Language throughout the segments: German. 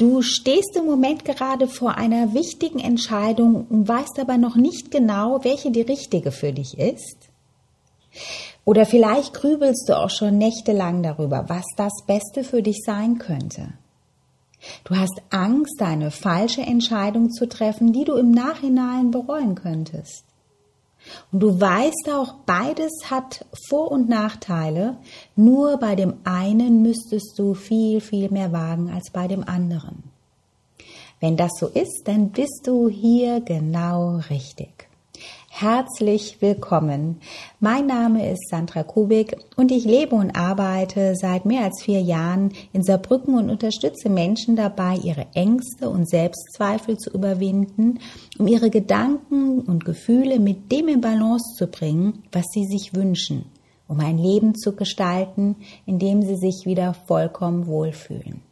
Du stehst im Moment gerade vor einer wichtigen Entscheidung und weißt aber noch nicht genau, welche die richtige für dich ist. Oder vielleicht grübelst du auch schon nächtelang darüber, was das Beste für dich sein könnte. Du hast Angst, eine falsche Entscheidung zu treffen, die du im Nachhinein bereuen könntest. Und du weißt auch, beides hat Vor- und Nachteile, nur bei dem einen müsstest du viel, viel mehr wagen als bei dem anderen. Wenn das so ist, dann bist du hier genau richtig. Herzlich willkommen. Mein Name ist Sandra Kubik und ich lebe und arbeite seit mehr als vier Jahren in Saarbrücken und unterstütze Menschen dabei, ihre Ängste und Selbstzweifel zu überwinden, um ihre Gedanken und Gefühle mit dem in Balance zu bringen, was sie sich wünschen, um ein Leben zu gestalten, in dem sie sich wieder vollkommen wohlfühlen.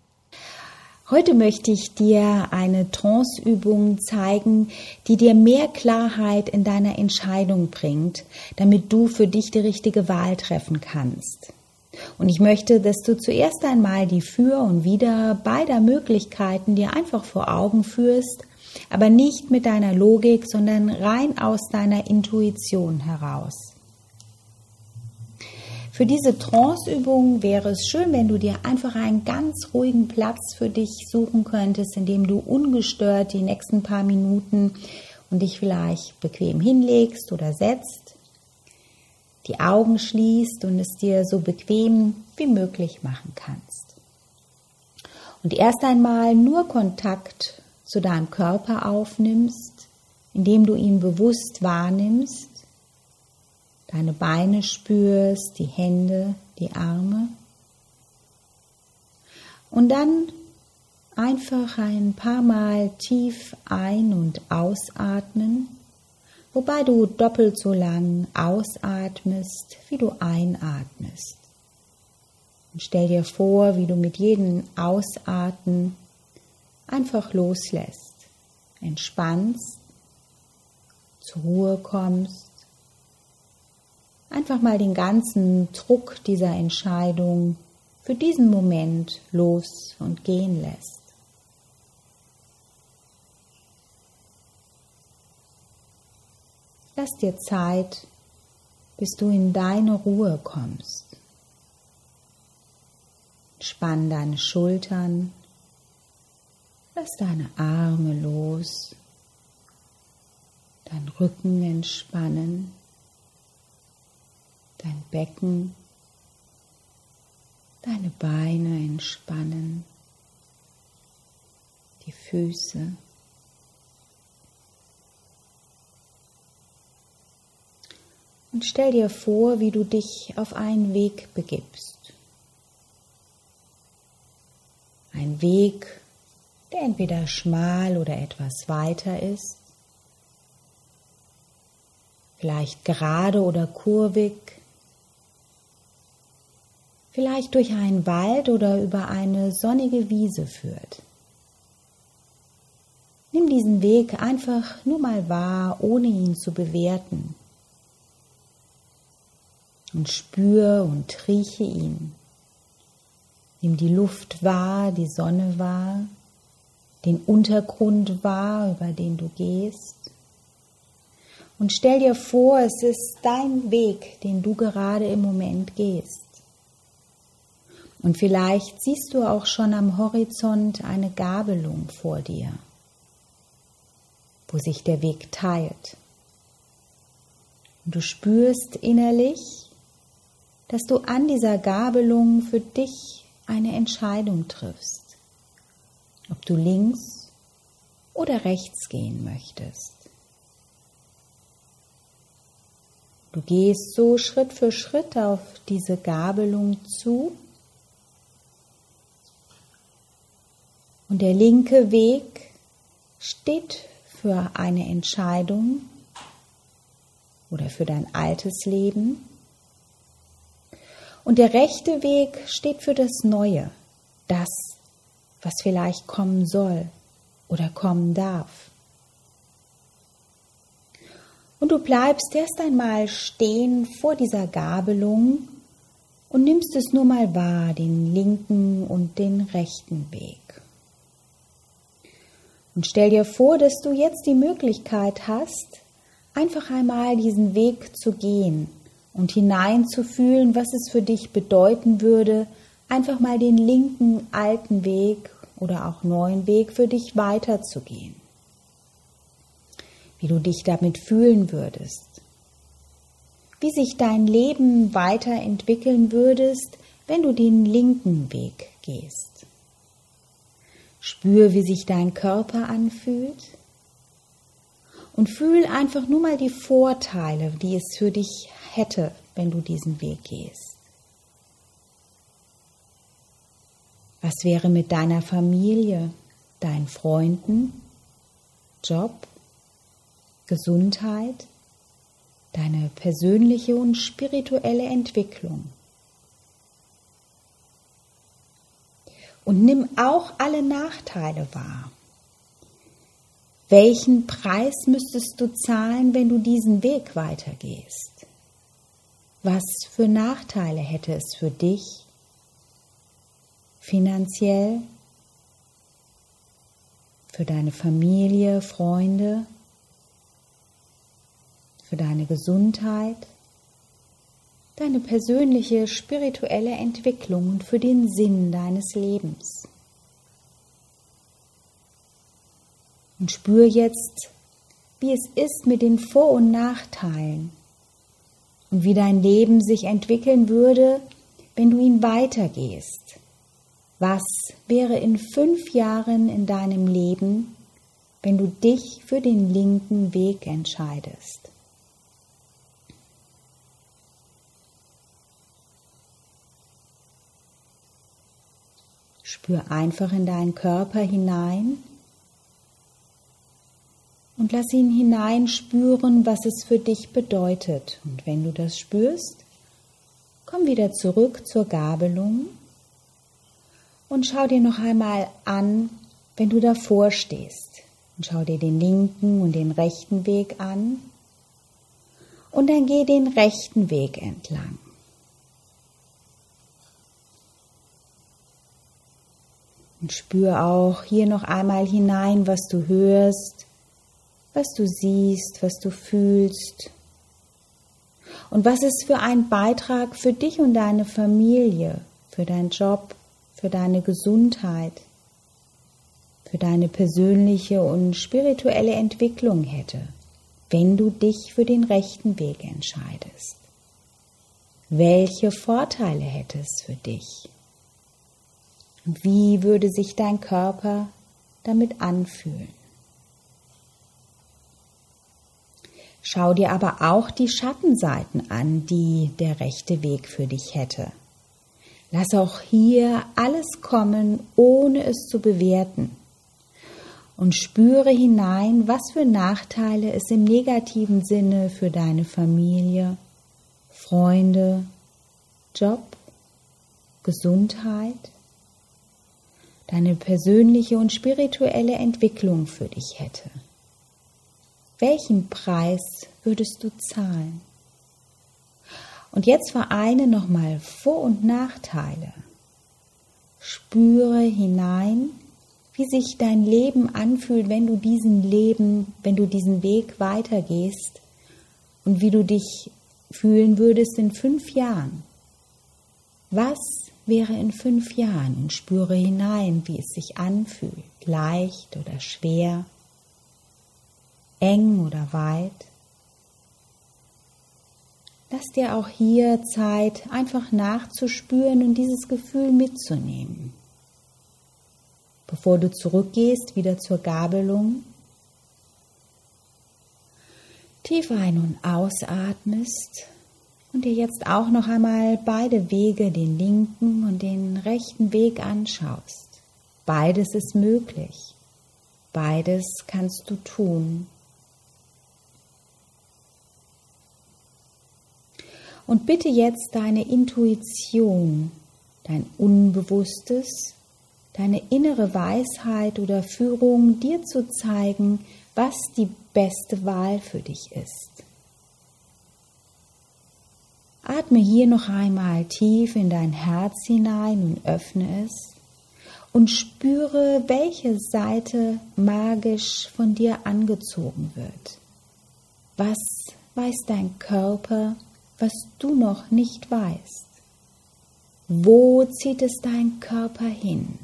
Heute möchte ich dir eine Tranceübung zeigen, die dir mehr Klarheit in deiner Entscheidung bringt, damit du für dich die richtige Wahl treffen kannst. Und ich möchte, dass du zuerst einmal die Für und Wider beider Möglichkeiten dir einfach vor Augen führst, aber nicht mit deiner Logik, sondern rein aus deiner Intuition heraus. Für diese Tranceübung wäre es schön, wenn du dir einfach einen ganz ruhigen Platz für dich suchen könntest, in dem du ungestört die nächsten paar Minuten und dich vielleicht bequem hinlegst oder setzt, die Augen schließt und es dir so bequem wie möglich machen kannst. Und erst einmal nur Kontakt zu deinem Körper aufnimmst, indem du ihn bewusst wahrnimmst deine Beine spürst, die Hände, die Arme. Und dann einfach ein paar Mal tief ein- und ausatmen, wobei du doppelt so lang ausatmest, wie du einatmest. Und stell dir vor, wie du mit jedem Ausatmen einfach loslässt, entspannst, zur Ruhe kommst einfach mal den ganzen Druck dieser Entscheidung für diesen Moment los und gehen lässt. Lass dir Zeit, bis du in deine Ruhe kommst. Spann deine Schultern, lass deine Arme los, dein Rücken entspannen dein Becken, deine Beine entspannen, die Füße. Und stell dir vor, wie du dich auf einen Weg begibst. Ein Weg, der entweder schmal oder etwas weiter ist, vielleicht gerade oder kurvig, vielleicht durch einen Wald oder über eine sonnige Wiese führt. Nimm diesen Weg einfach nur mal wahr, ohne ihn zu bewerten. Und spür und rieche ihn. Nimm die Luft wahr, die Sonne wahr, den Untergrund wahr, über den du gehst. Und stell dir vor, es ist dein Weg, den du gerade im Moment gehst. Und vielleicht siehst du auch schon am Horizont eine Gabelung vor dir, wo sich der Weg teilt. Und du spürst innerlich, dass du an dieser Gabelung für dich eine Entscheidung triffst, ob du links oder rechts gehen möchtest. Du gehst so Schritt für Schritt auf diese Gabelung zu Und der linke Weg steht für eine Entscheidung oder für dein altes Leben. Und der rechte Weg steht für das Neue, das, was vielleicht kommen soll oder kommen darf. Und du bleibst erst einmal stehen vor dieser Gabelung und nimmst es nur mal wahr, den linken und den rechten Weg. Und stell dir vor, dass du jetzt die Möglichkeit hast, einfach einmal diesen Weg zu gehen und hineinzufühlen, was es für dich bedeuten würde, einfach mal den linken alten Weg oder auch neuen Weg für dich weiterzugehen. Wie du dich damit fühlen würdest. Wie sich dein Leben weiterentwickeln würdest, wenn du den linken Weg gehst. Spür, wie sich dein Körper anfühlt und fühl einfach nur mal die Vorteile, die es für dich hätte, wenn du diesen Weg gehst. Was wäre mit deiner Familie, deinen Freunden, Job, Gesundheit, deine persönliche und spirituelle Entwicklung? Und nimm auch alle Nachteile wahr. Welchen Preis müsstest du zahlen, wenn du diesen Weg weitergehst? Was für Nachteile hätte es für dich finanziell, für deine Familie, Freunde, für deine Gesundheit, deine persönliche spirituelle Entwicklung und für den Sinn deines Lebens. Und spür jetzt, wie es ist mit den Vor- und Nachteilen und wie dein Leben sich entwickeln würde, wenn du ihn weitergehst. Was wäre in fünf Jahren in deinem Leben, wenn du dich für den linken Weg entscheidest? Spür einfach in deinen Körper hinein und lass ihn hineinspüren, was es für dich bedeutet. Und wenn du das spürst, komm wieder zurück zur Gabelung und schau dir noch einmal an, wenn du davor stehst. Und schau dir den linken und den rechten Weg an. Und dann geh den rechten Weg entlang. Und spür auch hier noch einmal hinein, was du hörst, was du siehst, was du fühlst. Und was ist für ein Beitrag für dich und deine Familie, für deinen Job, für deine Gesundheit, für deine persönliche und spirituelle Entwicklung hätte, wenn du dich für den rechten Weg entscheidest? Welche Vorteile hätte es für dich? Wie würde sich dein Körper damit anfühlen? Schau dir aber auch die Schattenseiten an, die der rechte Weg für dich hätte. Lass auch hier alles kommen, ohne es zu bewerten. Und spüre hinein, was für Nachteile es im negativen Sinne für deine Familie, Freunde, Job, Gesundheit, deine persönliche und spirituelle Entwicklung für dich hätte. Welchen Preis würdest du zahlen? Und jetzt vereine nochmal Vor- und Nachteile. Spüre hinein, wie sich dein Leben anfühlt, wenn du diesen Leben, wenn du diesen Weg weitergehst und wie du dich fühlen würdest in fünf Jahren. Was wäre in fünf Jahren. Und spüre hinein, wie es sich anfühlt, leicht oder schwer, eng oder weit. Lass dir auch hier Zeit, einfach nachzuspüren und dieses Gefühl mitzunehmen. Bevor du zurückgehst, wieder zur Gabelung, tief ein- und ausatmest und dir jetzt auch noch einmal beide Wege, den linken und den rechten Weg anschaust. Beides ist möglich. Beides kannst du tun. Und bitte jetzt deine Intuition, dein Unbewusstes, deine innere Weisheit oder Führung dir zu zeigen, was die beste Wahl für dich ist. Atme hier noch einmal tief in dein Herz hinein und öffne es. und spüre, welche Seite magisch von dir angezogen wird. Was weiß dein Körper, was du noch nicht weißt? Wo zieht es dein Körper hin?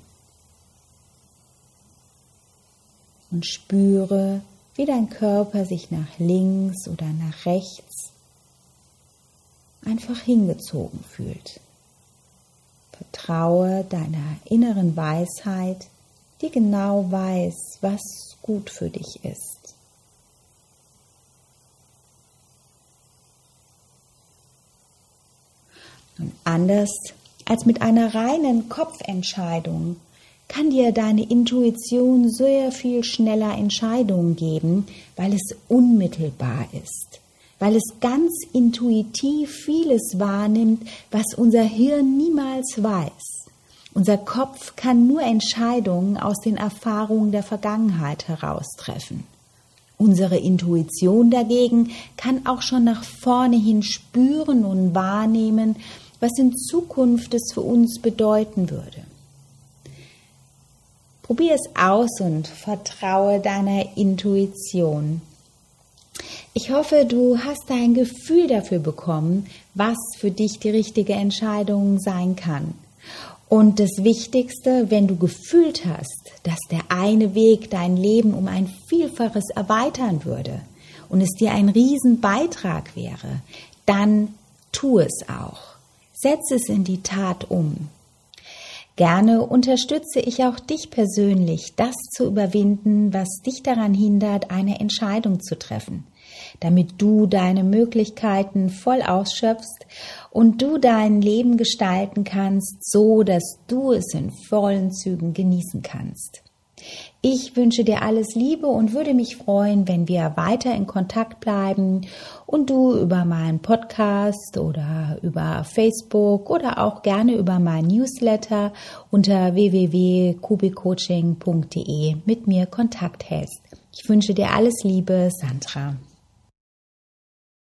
Und spüre, wie dein Körper sich nach links oder nach rechts einfach hingezogen fühlt. Vertraue deiner inneren Weisheit, die genau weiß, was gut für dich ist. Und anders als mit einer reinen Kopfentscheidung kann dir deine Intuition sehr viel schneller Entscheidungen geben, weil es unmittelbar ist weil es ganz intuitiv vieles wahrnimmt, was unser Hirn niemals weiß. Unser Kopf kann nur Entscheidungen aus den Erfahrungen der Vergangenheit heraustreffen. Unsere Intuition dagegen kann auch schon nach vorne hin spüren und wahrnehmen, was in Zukunft es für uns bedeuten würde. Probier es aus und vertraue deiner Intuition. Ich hoffe, du hast ein Gefühl dafür bekommen, was für dich die richtige Entscheidung sein kann. Und das Wichtigste, wenn du gefühlt hast, dass der eine Weg dein Leben um ein Vielfaches erweitern würde und es dir ein Riesenbeitrag wäre, dann tu es auch. Setz es in die Tat um. Gerne unterstütze ich auch dich persönlich, das zu überwinden, was dich daran hindert, eine Entscheidung zu treffen damit du deine Möglichkeiten voll ausschöpfst und du dein Leben gestalten kannst, so dass du es in vollen Zügen genießen kannst. Ich wünsche dir alles Liebe und würde mich freuen, wenn wir weiter in Kontakt bleiben und du über meinen Podcast oder über Facebook oder auch gerne über mein Newsletter unter www.kubicoaching.de mit mir Kontakt hältst. Ich wünsche dir alles Liebe, Sandra.